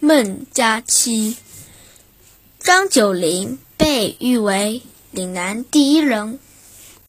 孟佳期。张九龄被誉为岭南第一人。